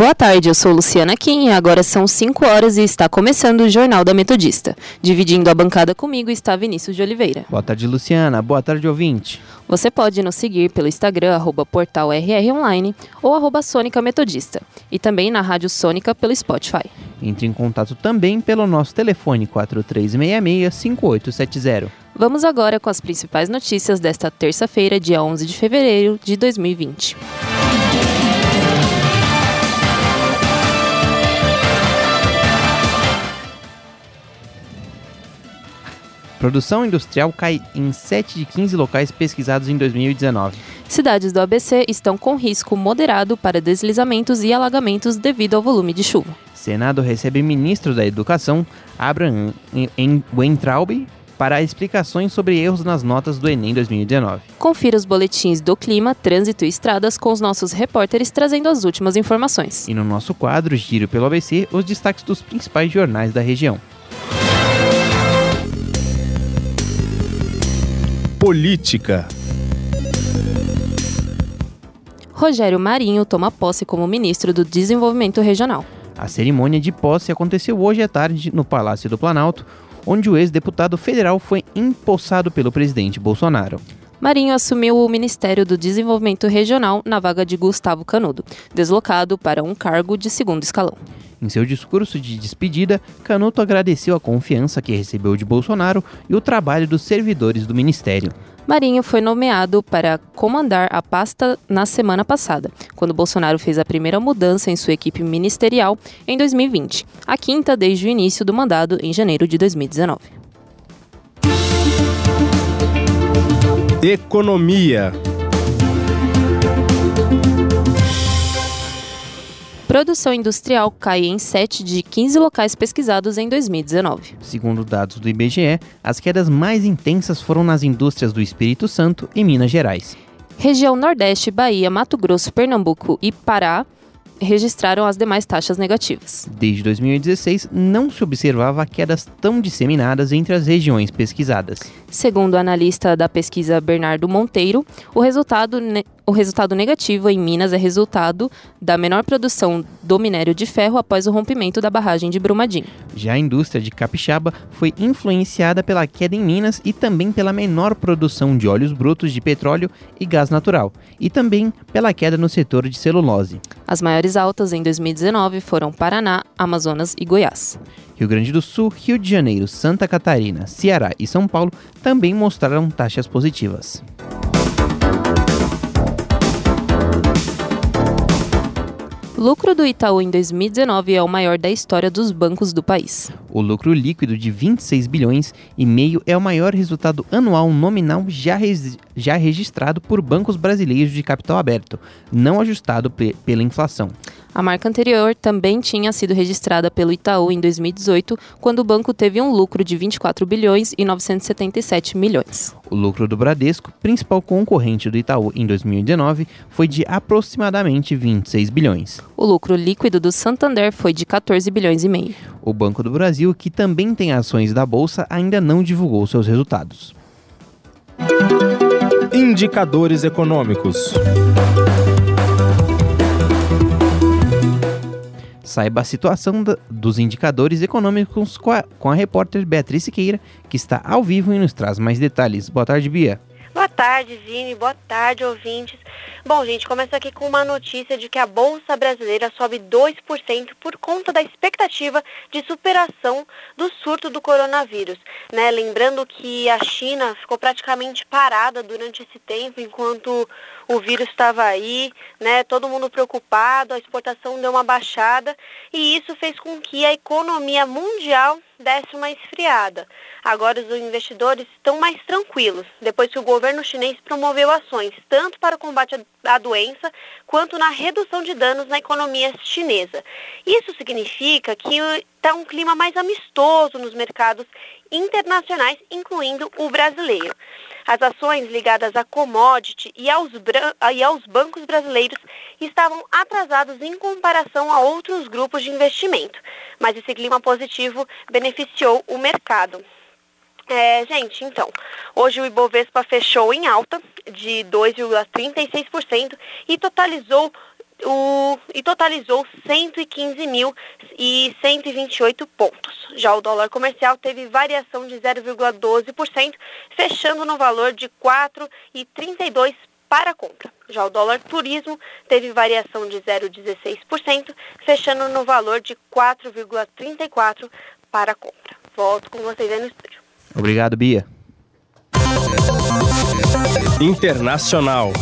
Boa tarde, eu sou Luciana Kim e agora são 5 horas e está começando o Jornal da Metodista. Dividindo a bancada comigo está Vinícius de Oliveira. Boa tarde, Luciana. Boa tarde, ouvinte. Você pode nos seguir pelo Instagram, arroba portal RR Online ou arroba Sônica Metodista. E também na Rádio Sônica pelo Spotify. Entre em contato também pelo nosso telefone 4366-5870. Vamos agora com as principais notícias desta terça-feira, dia 11 de fevereiro de 2020. Produção industrial cai em 7 de 15 locais pesquisados em 2019. Cidades do ABC estão com risco moderado para deslizamentos e alagamentos devido ao volume de chuva. Senado recebe ministro da Educação, Abraham Weintraub, para explicações sobre erros nas notas do Enem 2019. Confira os boletins do clima, trânsito e estradas com os nossos repórteres trazendo as últimas informações. E no nosso quadro Giro pelo ABC, os destaques dos principais jornais da região. Política. Rogério Marinho toma posse como ministro do Desenvolvimento Regional. A cerimônia de posse aconteceu hoje à tarde no Palácio do Planalto, onde o ex-deputado federal foi empossado pelo presidente Bolsonaro. Marinho assumiu o Ministério do Desenvolvimento Regional na vaga de Gustavo Canudo, deslocado para um cargo de segundo escalão. Em seu discurso de despedida, Canuto agradeceu a confiança que recebeu de Bolsonaro e o trabalho dos servidores do ministério. Marinho foi nomeado para comandar a pasta na semana passada, quando Bolsonaro fez a primeira mudança em sua equipe ministerial em 2020, a quinta desde o início do mandado em janeiro de 2019. Economia. Produção industrial cai em 7 de 15 locais pesquisados em 2019. Segundo dados do IBGE, as quedas mais intensas foram nas indústrias do Espírito Santo e Minas Gerais. Região Nordeste, Bahia, Mato Grosso, Pernambuco e Pará registraram as demais taxas negativas. Desde 2016, não se observava quedas tão disseminadas entre as regiões pesquisadas. Segundo o analista da pesquisa Bernardo Monteiro, o resultado, o resultado negativo em Minas é resultado da menor produção do minério de ferro após o rompimento da barragem de Brumadinho. Já a indústria de capixaba foi influenciada pela queda em Minas e também pela menor produção de óleos brutos de petróleo e gás natural, e também pela queda no setor de celulose. As maiores altas em 2019 foram Paraná, Amazonas e Goiás. Rio Grande do Sul, Rio de Janeiro, Santa Catarina, Ceará e São Paulo também mostraram taxas positivas. Lucro do Itaú em 2019 é o maior da história dos bancos do país. O lucro líquido de 26 bilhões e meio é o maior resultado anual nominal já, já registrado por bancos brasileiros de capital aberto, não ajustado pela inflação. A marca anterior também tinha sido registrada pelo Itaú em 2018, quando o banco teve um lucro de 24 bilhões e 977 milhões. O lucro do Bradesco, principal concorrente do Itaú em 2019, foi de aproximadamente 26 bilhões. O lucro líquido do Santander foi de 14 bilhões e meio. O Banco do Brasil, que também tem ações da bolsa, ainda não divulgou seus resultados. Indicadores econômicos. Saiba a situação dos indicadores econômicos com a, com a repórter Beatriz Siqueira, que está ao vivo e nos traz mais detalhes. Boa tarde, Bia. Boa tarde, Vini. Boa tarde, ouvintes. Bom, gente, começa aqui com uma notícia de que a Bolsa Brasileira sobe 2% por conta da expectativa de superação do surto do coronavírus. Né? Lembrando que a China ficou praticamente parada durante esse tempo, enquanto o vírus estava aí, né? todo mundo preocupado, a exportação deu uma baixada e isso fez com que a economia mundial desse uma esfriada. Agora os investidores estão mais tranquilos, depois que o governo chinês promoveu ações tanto para o combate à doença quanto na redução de danos na economia chinesa. Isso significa que está um clima mais amistoso nos mercados internacionais, incluindo o brasileiro. As ações ligadas a commodity e aos, e aos bancos brasileiros estavam atrasados em comparação a outros grupos de investimento, mas esse clima positivo beneficiou o mercado. É, gente, então, hoje o Ibovespa fechou em alta de 2,36% e totalizou o, e totalizou 115.128 pontos. Já o dólar comercial teve variação de 0,12%, fechando no valor de 4,32 para a compra. Já o dólar turismo teve variação de 0,16%, fechando no valor de 4,34 para a compra. Volto com vocês aí no estúdio. Obrigado, Bia. Internacional.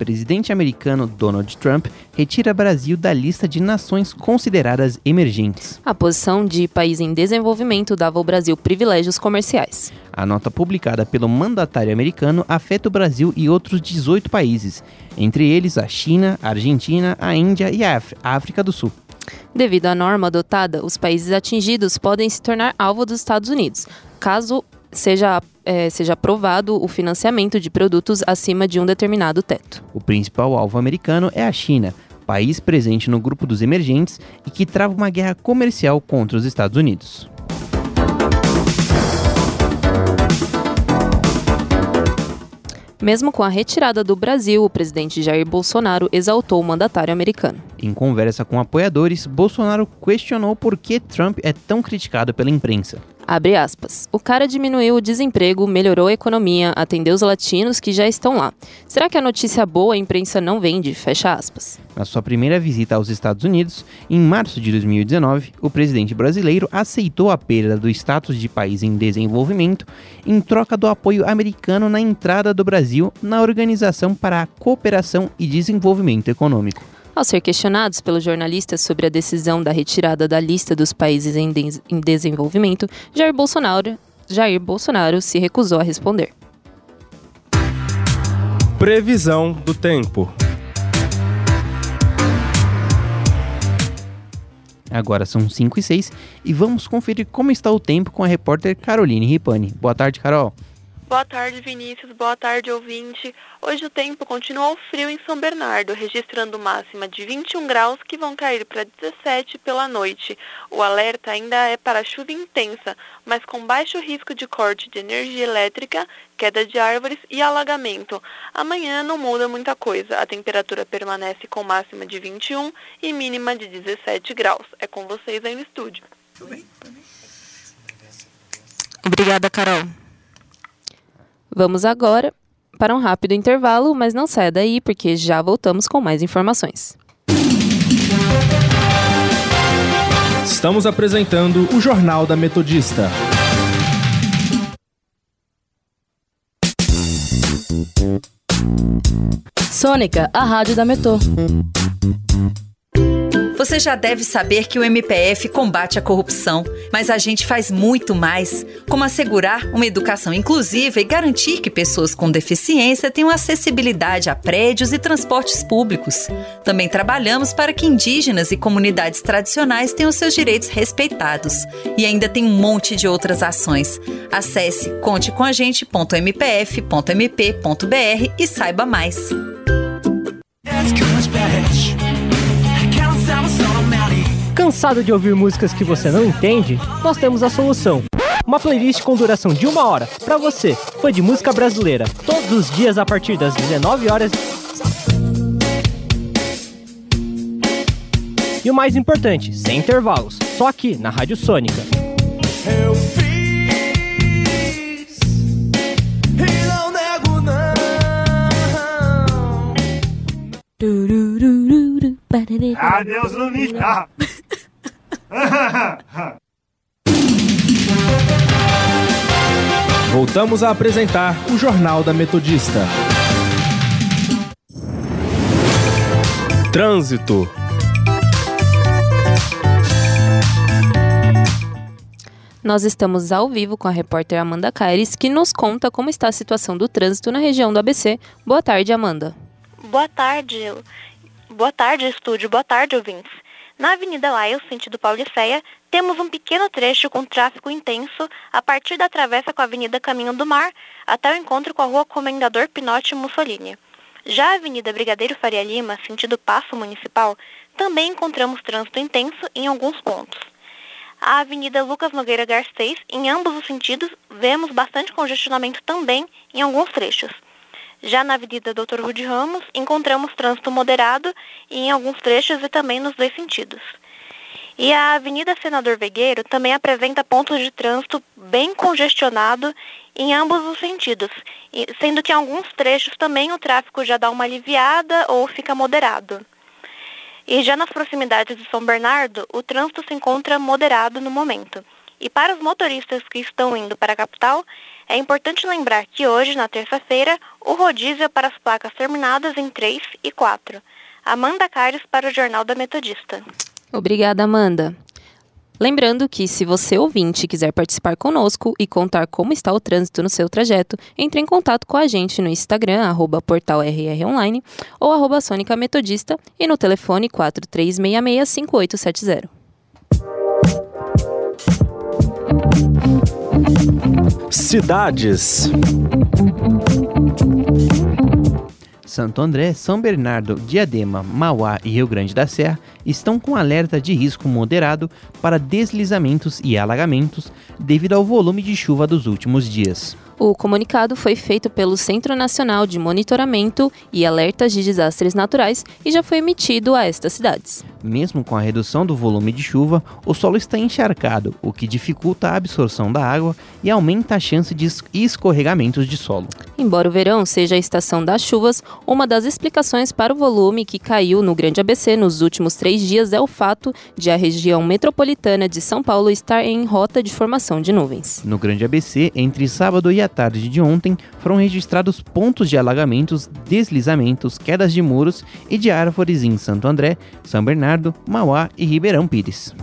Presidente americano Donald Trump retira Brasil da lista de nações consideradas emergentes. A posição de país em desenvolvimento dava ao Brasil privilégios comerciais. A nota publicada pelo mandatário americano afeta o Brasil e outros 18 países, entre eles a China, a Argentina, a Índia e a África do Sul. Devido à norma adotada, os países atingidos podem se tornar alvo dos Estados Unidos, caso seja, é, seja aprovado o financiamento de produtos acima de um determinado teto. O principal alvo americano é a China, país presente no grupo dos emergentes e que trava uma guerra comercial contra os Estados Unidos. Mesmo com a retirada do Brasil, o presidente Jair Bolsonaro exaltou o mandatário americano. Em conversa com apoiadores, Bolsonaro questionou por que Trump é tão criticado pela imprensa. Abre aspas. O cara diminuiu o desemprego, melhorou a economia, atendeu os latinos que já estão lá. Será que a notícia boa a imprensa não vende? Fecha aspas. Na sua primeira visita aos Estados Unidos, em março de 2019, o presidente brasileiro aceitou a perda do status de país em desenvolvimento em troca do apoio americano na entrada do Brasil na Organização para a Cooperação e Desenvolvimento Econômico. Ao ser questionados pelos jornalistas sobre a decisão da retirada da lista dos países em, de em desenvolvimento, Jair Bolsonaro, Jair Bolsonaro se recusou a responder. Previsão do tempo. Agora são 5 e 6 e vamos conferir como está o tempo com a repórter Caroline Ripani. Boa tarde, Carol. Boa tarde, Vinícius. Boa tarde, ouvinte. Hoje o tempo continua frio em São Bernardo, registrando máxima de 21 graus que vão cair para 17 pela noite. O alerta ainda é para chuva intensa, mas com baixo risco de corte de energia elétrica, queda de árvores e alagamento. Amanhã não muda muita coisa. A temperatura permanece com máxima de 21 e mínima de 17 graus. É com vocês aí no estúdio. Obrigada, Carol. Vamos agora para um rápido intervalo, mas não saia daí porque já voltamos com mais informações. Estamos apresentando o Jornal da Metodista. Sônica, a rádio da Metô. Você já deve saber que o MPF combate a corrupção, mas a gente faz muito mais, como assegurar uma educação inclusiva e garantir que pessoas com deficiência tenham acessibilidade a prédios e transportes públicos. Também trabalhamos para que indígenas e comunidades tradicionais tenham seus direitos respeitados. E ainda tem um monte de outras ações. Acesse contecomagente.mpf.mp.br e saiba mais. Cansado de ouvir músicas que você não entende? Nós temos a solução. Uma playlist com duração de uma hora para você, fã de música brasileira, todos os dias a partir das 19 horas. E o mais importante, sem intervalos, só aqui na Rádio Sônica. Eu fiz e não nego não. Adeus, Lunita! Voltamos a apresentar o Jornal da Metodista. Trânsito. Nós estamos ao vivo com a repórter Amanda Caires, que nos conta como está a situação do trânsito na região do ABC. Boa tarde, Amanda. Boa tarde. Boa tarde, estúdio. Boa tarde, ouvintes. Na Avenida Laios, sentido Pauliceia, temos um pequeno trecho com tráfego intenso a partir da travessa com a Avenida Caminho do Mar até o encontro com a Rua Comendador Pinote Mussolini. Já a Avenida Brigadeiro Faria Lima, sentido Passo Municipal, também encontramos trânsito intenso em alguns pontos. A Avenida Lucas Nogueira Garcês, em ambos os sentidos, vemos bastante congestionamento também em alguns trechos. Já na Avenida Dr. Rude Ramos, encontramos trânsito moderado em alguns trechos e também nos dois sentidos. E a Avenida Senador Vegueiro também apresenta pontos de trânsito bem congestionado em ambos os sentidos, sendo que em alguns trechos também o tráfego já dá uma aliviada ou fica moderado. E já nas proximidades de São Bernardo, o trânsito se encontra moderado no momento. E para os motoristas que estão indo para a capital, é importante lembrar que hoje, na terça-feira, o rodízio é para as placas terminadas em 3 e 4. Amanda Caires para o Jornal da Metodista. Obrigada, Amanda. Lembrando que se você ouvinte quiser participar conosco e contar como está o trânsito no seu trajeto, entre em contato com a gente no Instagram, portalrronline ou arroba Sônica Metodista e no telefone 4366-5870. Cidades. Santo André, São Bernardo, Diadema, Mauá e Rio Grande da Serra estão com alerta de risco moderado para deslizamentos e alagamentos devido ao volume de chuva dos últimos dias. O comunicado foi feito pelo Centro Nacional de Monitoramento e Alertas de Desastres Naturais e já foi emitido a estas cidades. Mesmo com a redução do volume de chuva, o solo está encharcado, o que dificulta a absorção da água e aumenta a chance de escorregamentos de solo. Embora o verão seja a estação das chuvas, uma das explicações para o volume que caiu no Grande ABC nos últimos três dias é o fato de a região metropolitana de São Paulo estar em rota de formação de nuvens. No Grande ABC, entre sábado e a tarde de ontem, foram registrados pontos de alagamentos, deslizamentos, quedas de muros e de árvores em Santo André, São Bernardo, Mauá e Ribeirão Pires.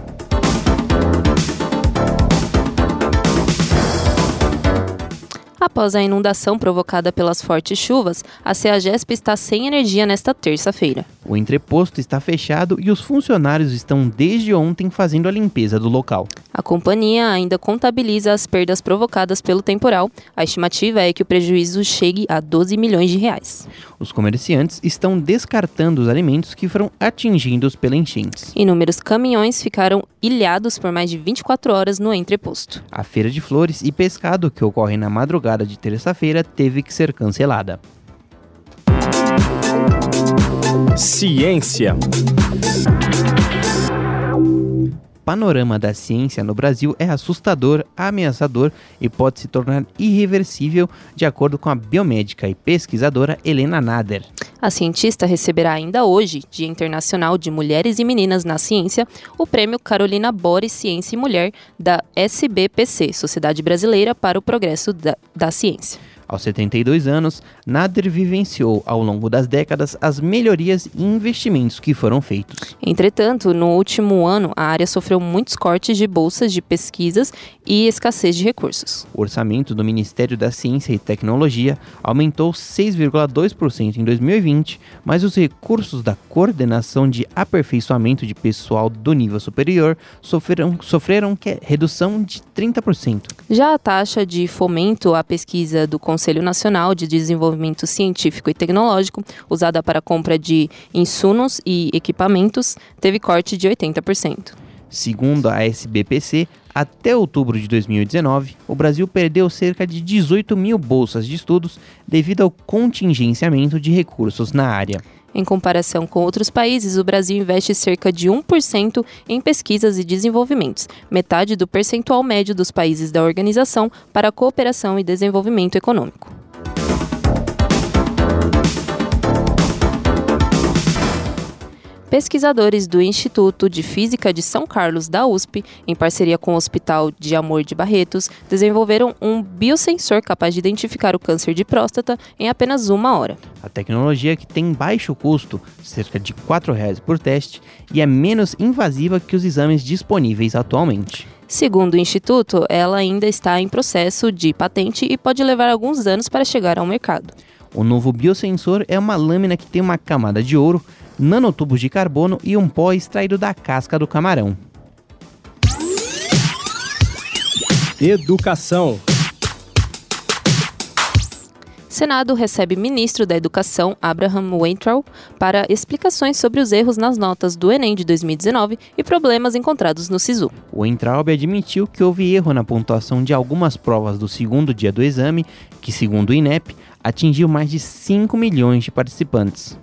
Após a inundação provocada pelas fortes chuvas, a CEAGESP está sem energia nesta terça-feira. O entreposto está fechado e os funcionários estão desde ontem fazendo a limpeza do local. A companhia ainda contabiliza as perdas provocadas pelo temporal. A estimativa é que o prejuízo chegue a 12 milhões de reais. Os comerciantes estão descartando os alimentos que foram atingidos pela enchente. Inúmeros caminhões ficaram ilhados por mais de 24 horas no entreposto. A feira de flores e pescado que ocorre na madrugada de terça-feira teve que ser cancelada. Ciência. Panorama da ciência no Brasil é assustador, ameaçador e pode se tornar irreversível, de acordo com a biomédica e pesquisadora Helena Nader. A cientista receberá ainda hoje, Dia Internacional de Mulheres e Meninas na Ciência, o prêmio Carolina Boris Ciência e Mulher da SBPC, Sociedade Brasileira para o Progresso da, da Ciência. Aos 72 anos, Nader vivenciou ao longo das décadas as melhorias e investimentos que foram feitos. Entretanto, no último ano, a área sofreu muitos cortes de bolsas de pesquisas e escassez de recursos. O orçamento do Ministério da Ciência e Tecnologia aumentou 6,2% em 2020, mas os recursos da Coordenação de Aperfeiçoamento de Pessoal do Nível Superior sofreram, sofreram redução de 30%. Já a taxa de fomento à pesquisa do Conselho Nacional de Desenvolvimento Científico e Tecnológico, usada para compra de insumos e equipamentos, teve corte de 80%. Segundo a SBPC, até outubro de 2019, o Brasil perdeu cerca de 18 mil bolsas de estudos devido ao contingenciamento de recursos na área. Em comparação com outros países, o Brasil investe cerca de 1% em pesquisas e desenvolvimentos, metade do percentual médio dos países da Organização para a Cooperação e Desenvolvimento Econômico. Pesquisadores do Instituto de Física de São Carlos da USP, em parceria com o Hospital de Amor de Barretos, desenvolveram um biosensor capaz de identificar o câncer de próstata em apenas uma hora. A tecnologia que tem baixo custo, cerca de R$ 4,00 por teste, e é menos invasiva que os exames disponíveis atualmente. Segundo o Instituto, ela ainda está em processo de patente e pode levar alguns anos para chegar ao mercado. O novo biosensor é uma lâmina que tem uma camada de ouro nanotubos de carbono e um pó extraído da casca do camarão. Educação. Senado recebe ministro da Educação, Abraham Weintraub, para explicações sobre os erros nas notas do Enem de 2019 e problemas encontrados no SISU. O Weintraub admitiu que houve erro na pontuação de algumas provas do segundo dia do exame, que, segundo o INEP, atingiu mais de 5 milhões de participantes.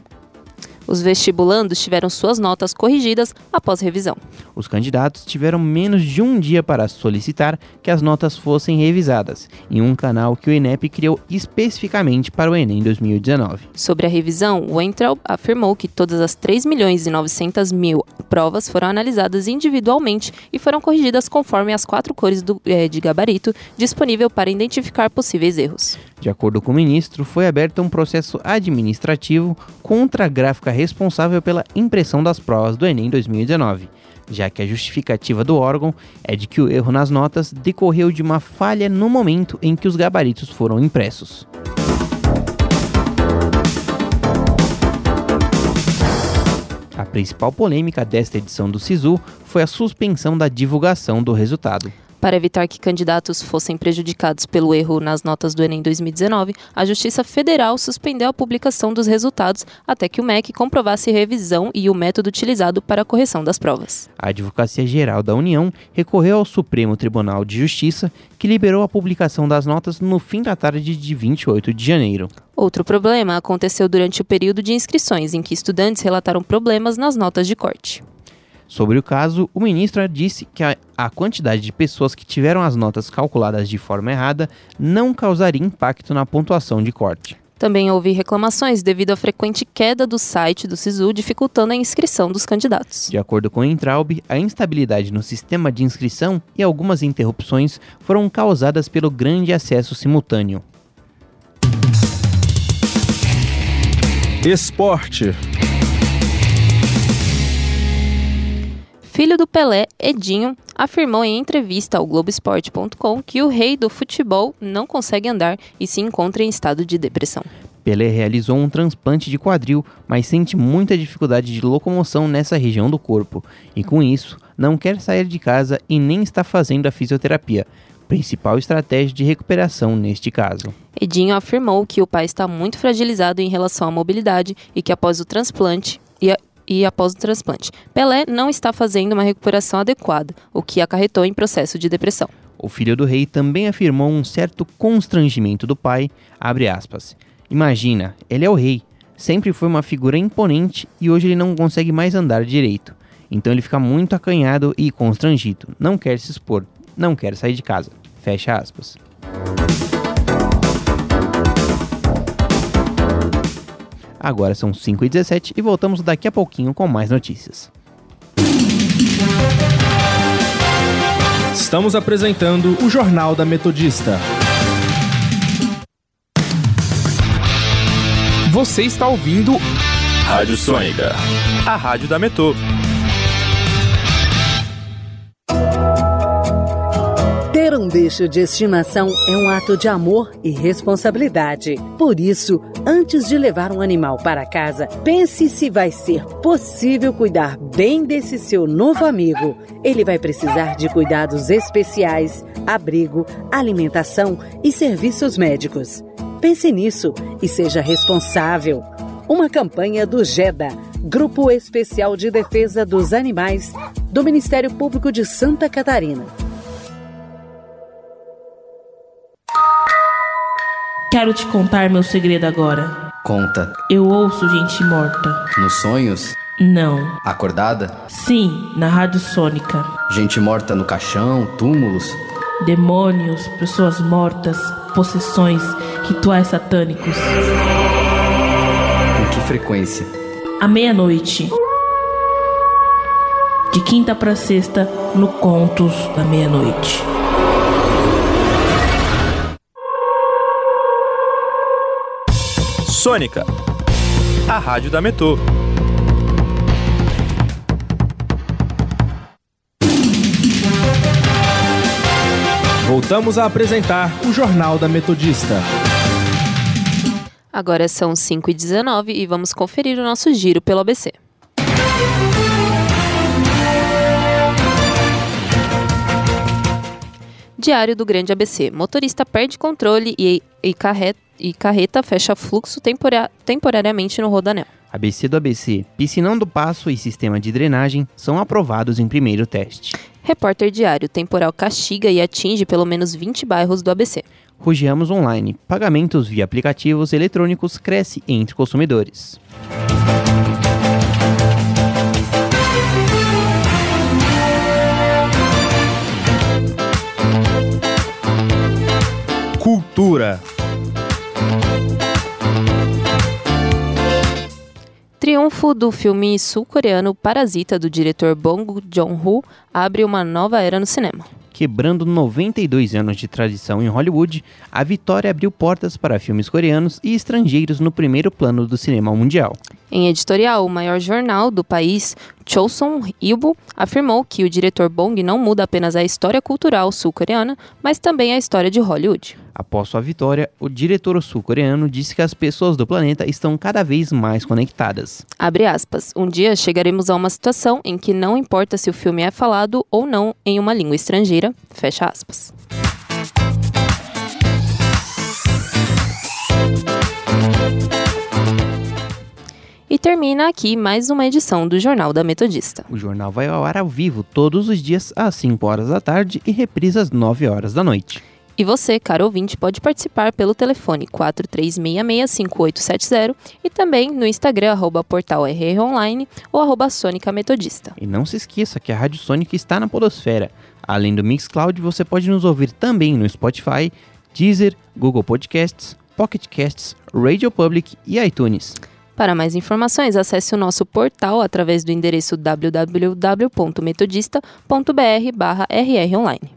Os vestibulandos tiveram suas notas corrigidas após revisão. Os candidatos tiveram menos de um dia para solicitar que as notas fossem revisadas, em um canal que o INEP criou especificamente para o Enem 2019. Sobre a revisão, o Weintraub afirmou que todas as 3 milhões e 900 mil provas foram analisadas individualmente e foram corrigidas conforme as quatro cores do, é, de gabarito disponível para identificar possíveis erros. De acordo com o ministro, foi aberto um processo administrativo contra a gráfica responsável pela impressão das provas do Enem 2019, já que a justificativa do órgão é de que o erro nas notas decorreu de uma falha no momento em que os gabaritos foram impressos. A principal polêmica desta edição do SISU foi a suspensão da divulgação do resultado. Para evitar que candidatos fossem prejudicados pelo erro nas notas do Enem 2019, a Justiça Federal suspendeu a publicação dos resultados até que o MEC comprovasse revisão e o método utilizado para a correção das provas. A Advocacia Geral da União recorreu ao Supremo Tribunal de Justiça, que liberou a publicação das notas no fim da tarde de 28 de janeiro. Outro problema aconteceu durante o período de inscrições, em que estudantes relataram problemas nas notas de corte. Sobre o caso, o ministro disse que a, a, quantidade de pessoas que tiveram as notas calculadas de forma errada não causaria impacto na pontuação de corte. Também houve reclamações devido à frequente queda do site do SISU, dificultando a inscrição dos candidatos. De acordo com o Entraub, a instabilidade no sistema de inscrição e algumas interrupções foram causadas pelo grande acesso simultâneo. Esporte. Filho do Pelé, Edinho, afirmou em entrevista ao Globoesporte.com que o rei do futebol não consegue andar e se encontra em estado de depressão. Pelé realizou um transplante de quadril, mas sente muita dificuldade de locomoção nessa região do corpo, e com isso, não quer sair de casa e nem está fazendo a fisioterapia, principal estratégia de recuperação neste caso. Edinho afirmou que o pai está muito fragilizado em relação à mobilidade e que após o transplante e após o transplante. Pelé não está fazendo uma recuperação adequada, o que acarretou em processo de depressão. O filho do rei também afirmou um certo constrangimento do pai, aspas, Imagina, ele é o rei, sempre foi uma figura imponente e hoje ele não consegue mais andar direito. Então ele fica muito acanhado e constrangido, não quer se expor, não quer sair de casa. Fecha aspas. Agora são 5h17 e voltamos daqui a pouquinho com mais notícias. Estamos apresentando o Jornal da Metodista. Você está ouvindo Rádio Sônica, a rádio da Metô. Ter um bicho de estimação é um ato de amor e responsabilidade. Por isso, antes de levar um animal para casa, pense se vai ser possível cuidar bem desse seu novo amigo. Ele vai precisar de cuidados especiais, abrigo, alimentação e serviços médicos. Pense nisso e seja responsável. Uma campanha do GEDA, Grupo Especial de Defesa dos Animais, do Ministério Público de Santa Catarina. Quero te contar meu segredo agora. Conta. Eu ouço gente morta. Nos sonhos? Não. Acordada? Sim, na rádio sônica. Gente morta no caixão, túmulos? Demônios, pessoas mortas, possessões, rituais satânicos. Com que frequência? À meia-noite. De quinta para sexta, no Contos da Meia-Noite. Sônica, a rádio da Metô. Voltamos a apresentar o Jornal da Metodista. Agora são 5h19 e vamos conferir o nosso giro pelo ABC. Diário do Grande ABC. Motorista perde controle e, e, carreta, e carreta fecha fluxo tempora, temporariamente no rodanel. ABC do ABC, piscinão do passo e sistema de drenagem são aprovados em primeiro teste. Repórter Diário. Temporal castiga e atinge pelo menos 20 bairros do ABC. Rugiamos Online. Pagamentos via aplicativos eletrônicos cresce entre consumidores. Cultura. Triunfo do filme sul-coreano Parasita do diretor Bong Joon-ho abre uma nova era no cinema. Quebrando 92 anos de tradição em Hollywood, a vitória abriu portas para filmes coreanos e estrangeiros no primeiro plano do cinema mundial. Em editorial, o maior jornal do país, Chosun Ilbo, afirmou que o diretor Bong não muda apenas a história cultural sul-coreana, mas também a história de Hollywood. Após sua vitória, o diretor sul-coreano disse que as pessoas do planeta estão cada vez mais conectadas. Abre aspas. Um dia chegaremos a uma situação em que não importa se o filme é falado ou não em uma língua estrangeira. Fecha aspas. E termina aqui mais uma edição do Jornal da Metodista. O jornal vai ao ar ao vivo todos os dias às 5 horas da tarde e reprisa às 9 horas da noite. E você, caro ouvinte, pode participar pelo telefone 43665870 e também no Instagram, arroba portal Online ou arroba Sônica Metodista. E não se esqueça que a Rádio Sônica está na podosfera. Além do Mixcloud, você pode nos ouvir também no Spotify, Deezer, Google Podcasts, Pocket Casts, Radio Public e iTunes. Para mais informações, acesse o nosso portal através do endereço www.metodista.br/rronline.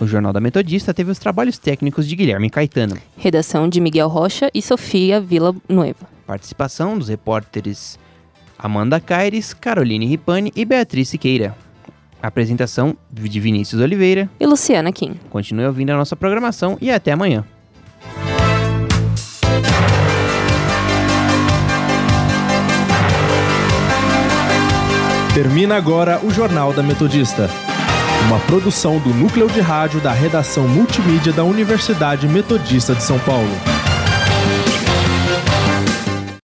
O Jornal da Metodista teve os trabalhos técnicos de Guilherme Caetano. Redação de Miguel Rocha e Sofia Vila Nueva. Participação dos repórteres Amanda Caires, Caroline Ripani e Beatriz Siqueira. Apresentação de Vinícius Oliveira e Luciana Kim. Continue ouvindo a nossa programação e até amanhã. Termina agora o Jornal da Metodista. Uma produção do núcleo de rádio da redação multimídia da Universidade Metodista de São Paulo.